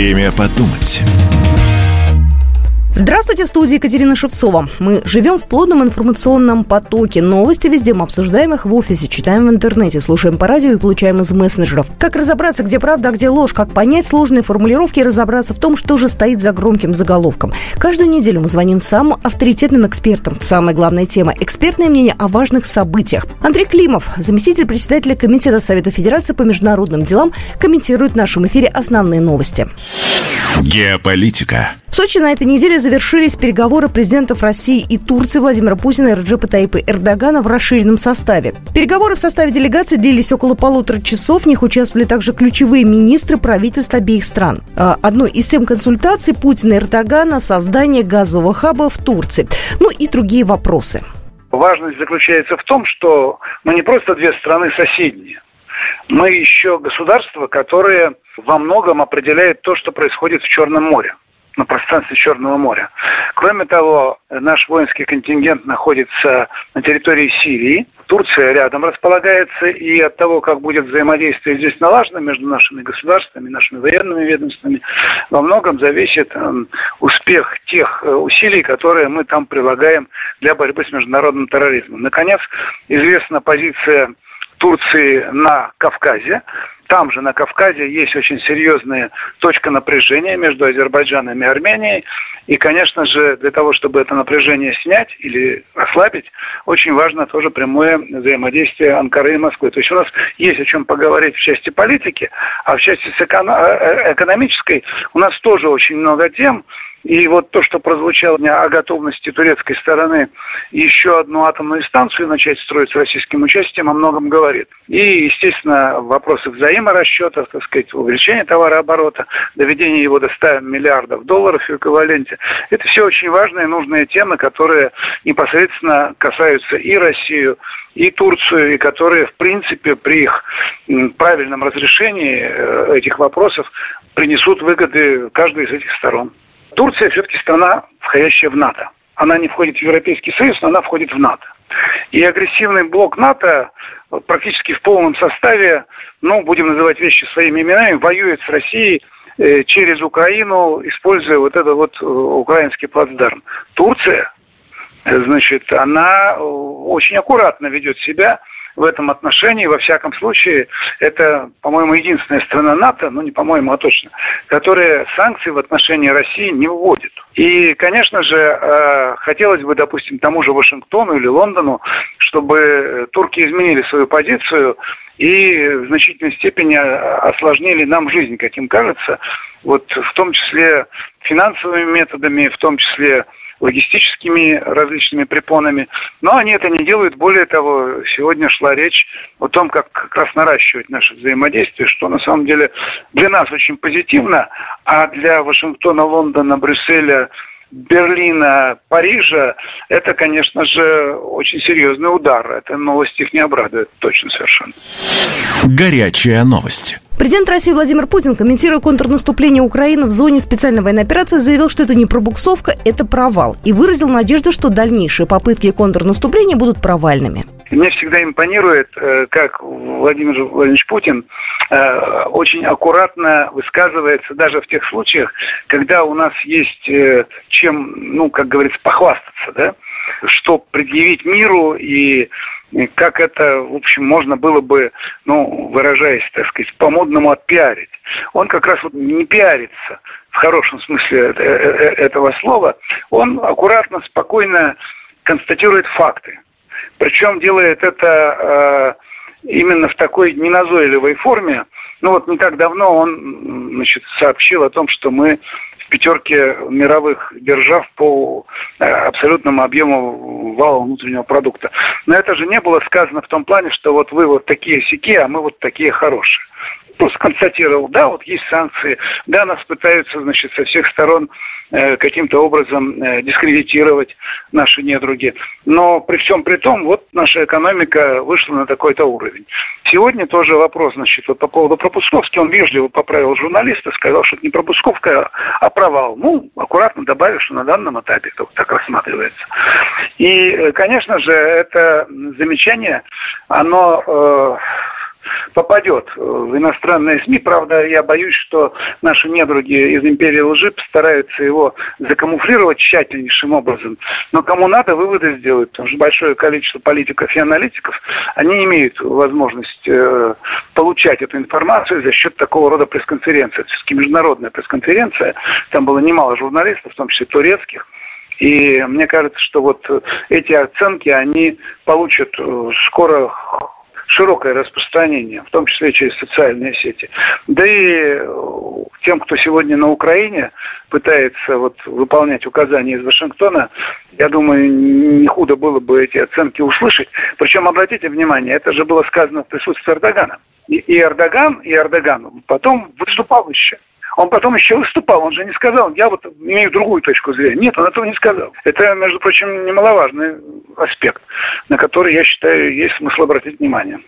Время подумать. Здравствуйте, в студии Екатерина Шевцова. Мы живем в плотном информационном потоке. Новости везде мы обсуждаем их в офисе, читаем в интернете, слушаем по радио и получаем из мессенджеров. Как разобраться, где правда, а где ложь, как понять сложные формулировки и разобраться в том, что же стоит за громким заголовком. Каждую неделю мы звоним самым авторитетным экспертам. Самая главная тема – экспертное мнение о важных событиях. Андрей Климов, заместитель председателя Комитета Совета Федерации по международным делам, комментирует в нашем эфире основные новости. Геополитика. В Сочи на этой неделе завершились переговоры президентов России и Турции Владимира Путина и Раджепа Таипа Эрдогана в расширенном составе. Переговоры в составе делегации длились около полутора часов. В них участвовали также ключевые министры правительств обеих стран. А, одной из тем консультаций Путина и Эрдогана – создание газового хаба в Турции. Ну и другие вопросы. Важность заключается в том, что мы не просто две страны соседние, мы еще государство, которое во многом определяет то, что происходит в Черном море на пространстве Черного моря. Кроме того, наш воинский контингент находится на территории Сирии. Турция рядом располагается, и от того, как будет взаимодействие здесь налажено между нашими государствами, нашими военными ведомствами, во многом зависит эм, успех тех э, усилий, которые мы там прилагаем для борьбы с международным терроризмом. Наконец, известна позиция Турции на Кавказе. Там же, на Кавказе, есть очень серьезная точка напряжения между Азербайджаном и Арменией. И, конечно же, для того, чтобы это напряжение снять или ослабить, очень важно тоже прямое взаимодействие Анкары и Москвы. То есть у нас есть о чем поговорить в части политики, а в части э, э, экономической у нас тоже очень много тем, и вот то, что прозвучало о готовности турецкой стороны еще одну атомную станцию начать строить с российским участием, о многом говорит. И, естественно, вопросы взаиморасчетов, так сказать, увеличения товарооборота, доведения его до 100 миллиардов долларов в эквиваленте. Это все очень важные нужные темы, которые непосредственно касаются и Россию, и Турцию, и которые, в принципе, при их правильном разрешении э, этих вопросов принесут выгоды каждой из этих сторон. Турция все-таки страна, входящая в НАТО. Она не входит в Европейский Союз, но она входит в НАТО. И агрессивный блок НАТО практически в полном составе, ну, будем называть вещи своими именами, воюет с Россией э, через Украину, используя вот этот вот э, украинский плацдарм. Турция, э, значит, она очень аккуратно ведет себя в этом отношении. Во всяком случае, это, по-моему, единственная страна НАТО, ну не по-моему, а точно, которая санкции в отношении России не вводит. И, конечно же, э, хотелось бы, допустим, тому же Вашингтону или Лондону, чтобы турки изменили свою позицию и в значительной степени осложнили нам жизнь, как им кажется, вот в том числе финансовыми методами, в том числе логистическими различными препонами. Но они это не делают. Более того, сегодня шла речь о том, как как раз наращивать наше взаимодействие, что на самом деле для нас очень позитивно, а для Вашингтона, Лондона, Брюсселя, Берлина, Парижа, это, конечно же, очень серьезный удар. Эта новость их не обрадует, точно совершенно. Горячая новость. Президент России Владимир Путин, комментируя контрнаступление Украины в зоне специальной военной операции, заявил, что это не пробуксовка, это провал. И выразил надежду, что дальнейшие попытки контрнаступления будут провальными. Мне всегда импонирует, э, как Владимир Владимирович Путин э, очень аккуратно высказывается даже в тех случаях, когда у нас есть э, чем, ну, как говорится, похвастаться, да, что предъявить миру и как это, в общем, можно было бы, ну, выражаясь, так сказать, по-модному отпиарить. Он как раз вот не пиарится в хорошем смысле этого слова. Он аккуратно, спокойно констатирует факты. Причем делает это э, именно в такой неназойливой форме. Ну вот не так давно он значит, сообщил о том, что мы в пятерке мировых держав по э, абсолютному объему вала внутреннего продукта. Но это же не было сказано в том плане, что вот вы вот такие сики, а мы вот такие хорошие просто констатировал, да, вот есть санкции, да, нас пытаются, значит, со всех сторон э, каким-то образом э, дискредитировать наши недруги. Но при всем при том, вот наша экономика вышла на такой-то уровень. Сегодня тоже вопрос, значит, вот по поводу пропусковки, он вежливо поправил журналиста, сказал, что это не пропусковка, а провал. Ну, аккуратно добавил, что на данном этапе это вот так рассматривается. И, э, конечно же, это замечание, оно... Э, попадет в иностранные СМИ. Правда, я боюсь, что наши недруги из империи лжи постараются его закамуфлировать тщательнейшим образом. Но кому надо, выводы сделают, потому что большое количество политиков и аналитиков, они имеют возможность э, получать эту информацию за счет такого рода пресс-конференции. Это все-таки международная пресс-конференция, там было немало журналистов, в том числе турецких, и мне кажется, что вот эти оценки, они получат э, скоро широкое распространение, в том числе через социальные сети. Да и э, тем, кто сегодня на Украине пытается вот выполнять указания из Вашингтона, я думаю, не худо было бы эти оценки услышать. Причем, обратите внимание, это же было сказано в присутствии Эрдогана. И Эрдоган, и Эрдоган потом выступал еще. Он потом еще выступал, он же не сказал, я вот имею другую точку зрения. Нет, он этого не сказал. Это, между прочим, немаловажный аспект, на который, я считаю, есть смысл обратить внимание.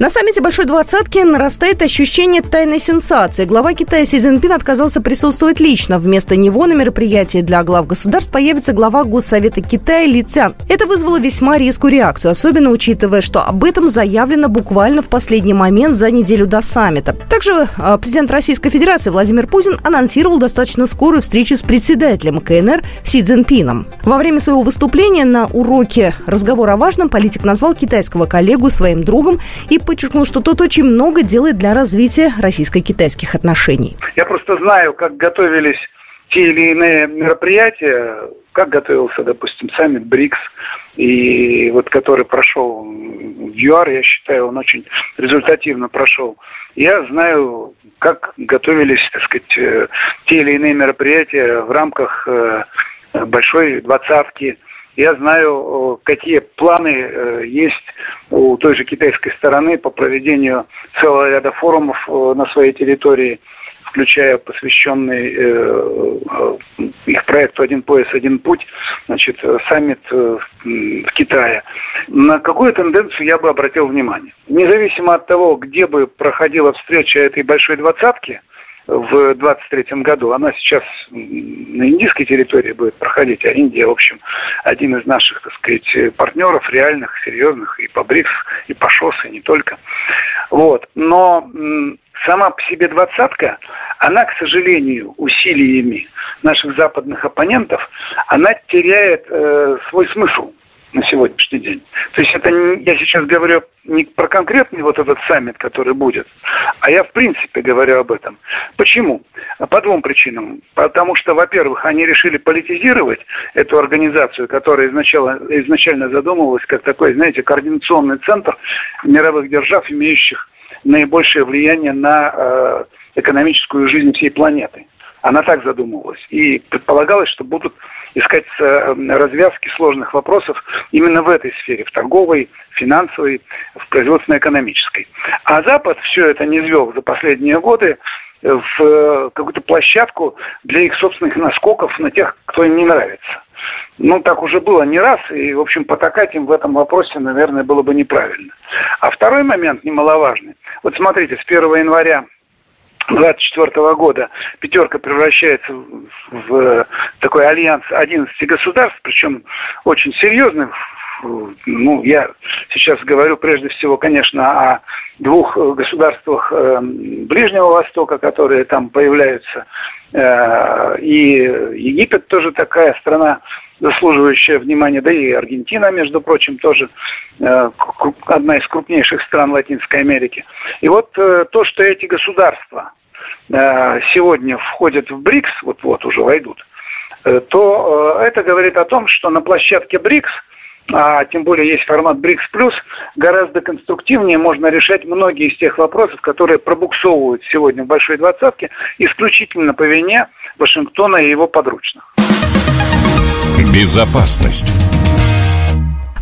На саммите Большой Двадцатки нарастает ощущение тайной сенсации. Глава Китая Си Цзиньпин отказался присутствовать лично. Вместо него на мероприятии для глав государств появится глава Госсовета Китая Ли Цян. Это вызвало весьма резкую реакцию, особенно учитывая, что об этом заявлено буквально в последний момент за неделю до саммита. Также а, президент Российской Федерации Владимир Путин анонсировал достаточно скорую встречу с председателем КНР Си Цзиньпином. Во время своего выступления на уроке разговора о важном политик назвал китайского коллегу своим другом и подчеркнул, что тот очень много делает для развития российско-китайских отношений. Я просто знаю, как готовились те или иные мероприятия, как готовился, допустим, саммит БРИКС, и вот который прошел в ЮАР, я считаю, он очень результативно прошел. Я знаю, как готовились, так сказать, э, те или иные мероприятия в рамках э, большой двадцатки, я знаю, какие планы э, есть у той же китайской стороны по проведению целого ряда форумов э, на своей территории, включая посвященный э, их проекту «Один пояс, один путь», значит, саммит в Китае. На какую тенденцию я бы обратил внимание? Независимо от того, где бы проходила встреча этой большой двадцатки – в 23 году. Она сейчас на индийской территории будет проходить, а Индия, в общем, один из наших, так сказать, партнеров реальных, серьезных, и по БРИКС, и по ШОС, и не только. Вот. Но сама по себе двадцатка, она, к сожалению, усилиями наших западных оппонентов, она теряет э, свой смысл на сегодняшний день. То есть это я сейчас говорю не про конкретный вот этот саммит, который будет, а я в принципе говорю об этом. Почему? По двум причинам. Потому что, во-первых, они решили политизировать эту организацию, которая изначально, изначально задумывалась как такой, знаете, координационный центр мировых держав, имеющих наибольшее влияние на э, экономическую жизнь всей планеты. Она так задумывалась. И предполагалось, что будут искать э, развязки сложных вопросов именно в этой сфере, в торговой, финансовой, в производственно-экономической. А Запад все это не звел за последние годы в э, какую-то площадку для их собственных наскоков на тех, кто им не нравится. Ну, так уже было не раз, и, в общем, потакать им в этом вопросе, наверное, было бы неправильно. А второй момент немаловажный. Вот смотрите, с 1 января 24 года пятерка превращается в такой альянс 11 государств, причем очень серьезных. Ну, я сейчас говорю прежде всего, конечно, о двух государствах э, Ближнего Востока, которые там появляются. Э, и Египет тоже такая страна, заслуживающая внимания, да и Аргентина, между прочим, тоже э, одна из крупнейших стран Латинской Америки. И вот то, что эти государства Э, сегодня входят в БРИКС, вот-вот уже войдут, э, то э, это говорит о том, что на площадке БРИКС, а тем более есть формат БРИКС плюс, гораздо конструктивнее можно решать многие из тех вопросов, которые пробуксовывают сегодня в Большой Двадцатке исключительно по вине Вашингтона и его подручных. Безопасность.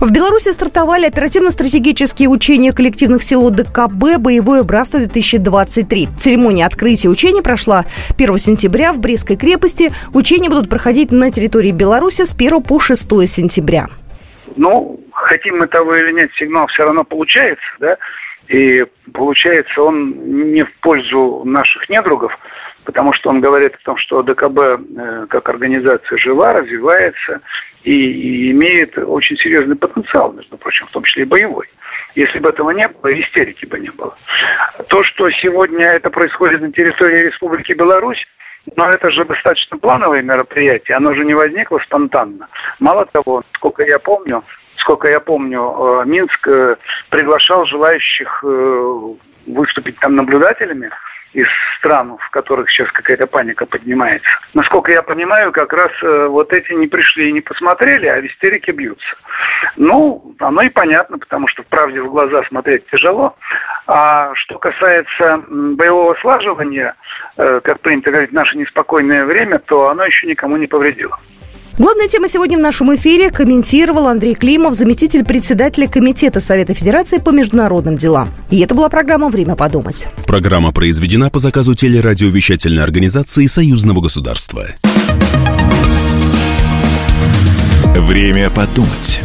В Беларуси стартовали оперативно-стратегические учения коллективных сил ОДКБ «Боевое братство-2023». Церемония открытия учений прошла 1 сентября в Брестской крепости. Учения будут проходить на территории Беларуси с 1 по 6 сентября. Ну, хотим мы того или нет, сигнал все равно получается, да, и получается он не в пользу наших недругов, потому что он говорит о том, что ДКБ э, как организация жива, развивается, и, имеет очень серьезный потенциал, между прочим, в том числе и боевой. Если бы этого не было, истерики бы не было. То, что сегодня это происходит на территории Республики Беларусь, но это же достаточно плановое мероприятие, оно же не возникло спонтанно. Мало того, сколько я помню, сколько я помню, э, Минск э, приглашал желающих э, выступить там наблюдателями из стран, в которых сейчас какая-то паника поднимается. Насколько я понимаю, как раз вот эти не пришли и не посмотрели, а в истерике бьются. Ну, оно и понятно, потому что в правде в глаза смотреть тяжело. А что касается боевого слаживания, как принято говорить, наше неспокойное время, то оно еще никому не повредило. Главная тема сегодня в нашем эфире комментировал Андрей Климов, заместитель председателя Комитета Совета Федерации по международным делам. И это была программа «Время подумать». Программа произведена по заказу телерадиовещательной организации Союзного государства. Время подумать.